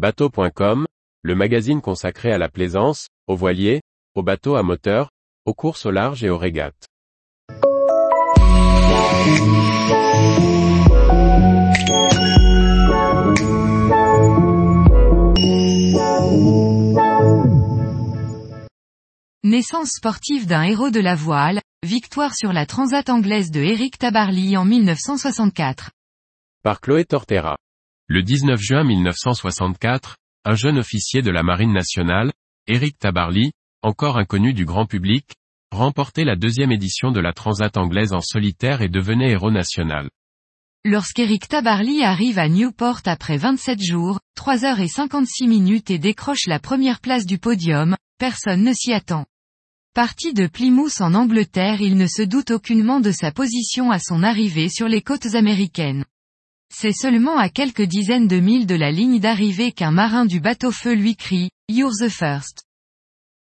Bateau.com, le magazine consacré à la plaisance, aux voiliers, aux bateaux à moteur, aux courses au large et aux régates. Naissance sportive d'un héros de la voile, victoire sur la Transat anglaise de Eric Tabarly en 1964. Par Chloé Tortera. Le 19 juin 1964, un jeune officier de la Marine nationale, Eric Tabarly, encore inconnu du grand public, remportait la deuxième édition de la Transat anglaise en solitaire et devenait héros national. Lorsqu'Eric Tabarly arrive à Newport après 27 jours, 3 heures et 56 minutes et décroche la première place du podium, personne ne s'y attend. Parti de Plymouth en Angleterre il ne se doute aucunement de sa position à son arrivée sur les côtes américaines. C'est seulement à quelques dizaines de milles de la ligne d'arrivée qu'un marin du bateau-feu lui crie, You're the first.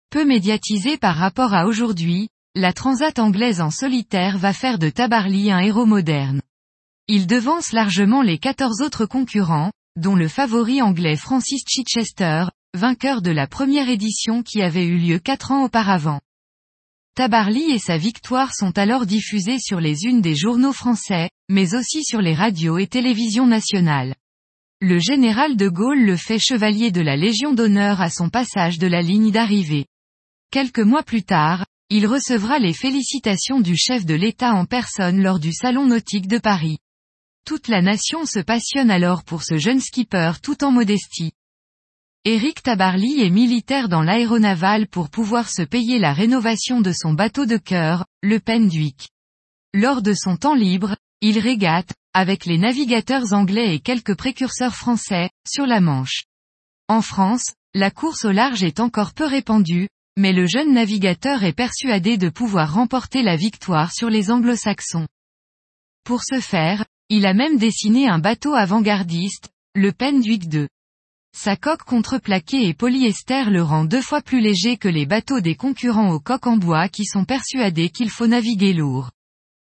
Peu médiatisé par rapport à aujourd'hui, la transat anglaise en solitaire va faire de Tabarly un héros moderne. Il devance largement les 14 autres concurrents, dont le favori anglais Francis Chichester, vainqueur de la première édition qui avait eu lieu quatre ans auparavant. Tabarly et sa victoire sont alors diffusés sur les unes des journaux français, mais aussi sur les radios et télévisions nationales. Le général de Gaulle le fait chevalier de la Légion d'honneur à son passage de la ligne d'arrivée. Quelques mois plus tard, il recevra les félicitations du chef de l'État en personne lors du Salon nautique de Paris. Toute la nation se passionne alors pour ce jeune skipper tout en modestie. Éric Tabarly est militaire dans l'aéronaval pour pouvoir se payer la rénovation de son bateau de cœur, le Penduic. Lors de son temps libre, il régate, avec les navigateurs anglais et quelques précurseurs français, sur la Manche. En France, la course au large est encore peu répandue, mais le jeune navigateur est persuadé de pouvoir remporter la victoire sur les anglo-saxons. Pour ce faire, il a même dessiné un bateau avant-gardiste, le Penduic II. Sa coque contreplaquée et polyester le rend deux fois plus léger que les bateaux des concurrents aux coques en bois qui sont persuadés qu'il faut naviguer lourd.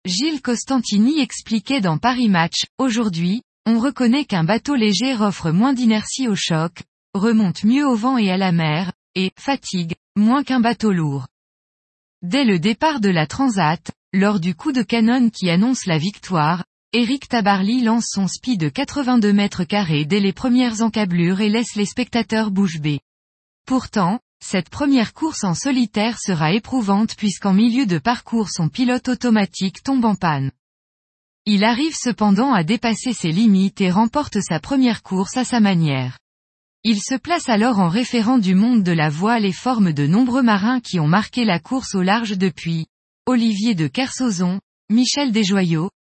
Gilles Costantini expliquait dans Paris Match, aujourd'hui, on reconnaît qu'un bateau léger offre moins d'inertie au choc, remonte mieux au vent et à la mer, et, fatigue, moins qu'un bateau lourd. Dès le départ de la Transat, lors du coup de canon qui annonce la victoire, Eric Tabarly lance son speed de 82 mètres carrés dès les premières encablures et laisse les spectateurs bouche bée. Pourtant, cette première course en solitaire sera éprouvante puisqu'en milieu de parcours son pilote automatique tombe en panne. Il arrive cependant à dépasser ses limites et remporte sa première course à sa manière. Il se place alors en référent du monde de la voile et forme de nombreux marins qui ont marqué la course au large depuis Olivier de Kersauzon, Michel Desjoyaux,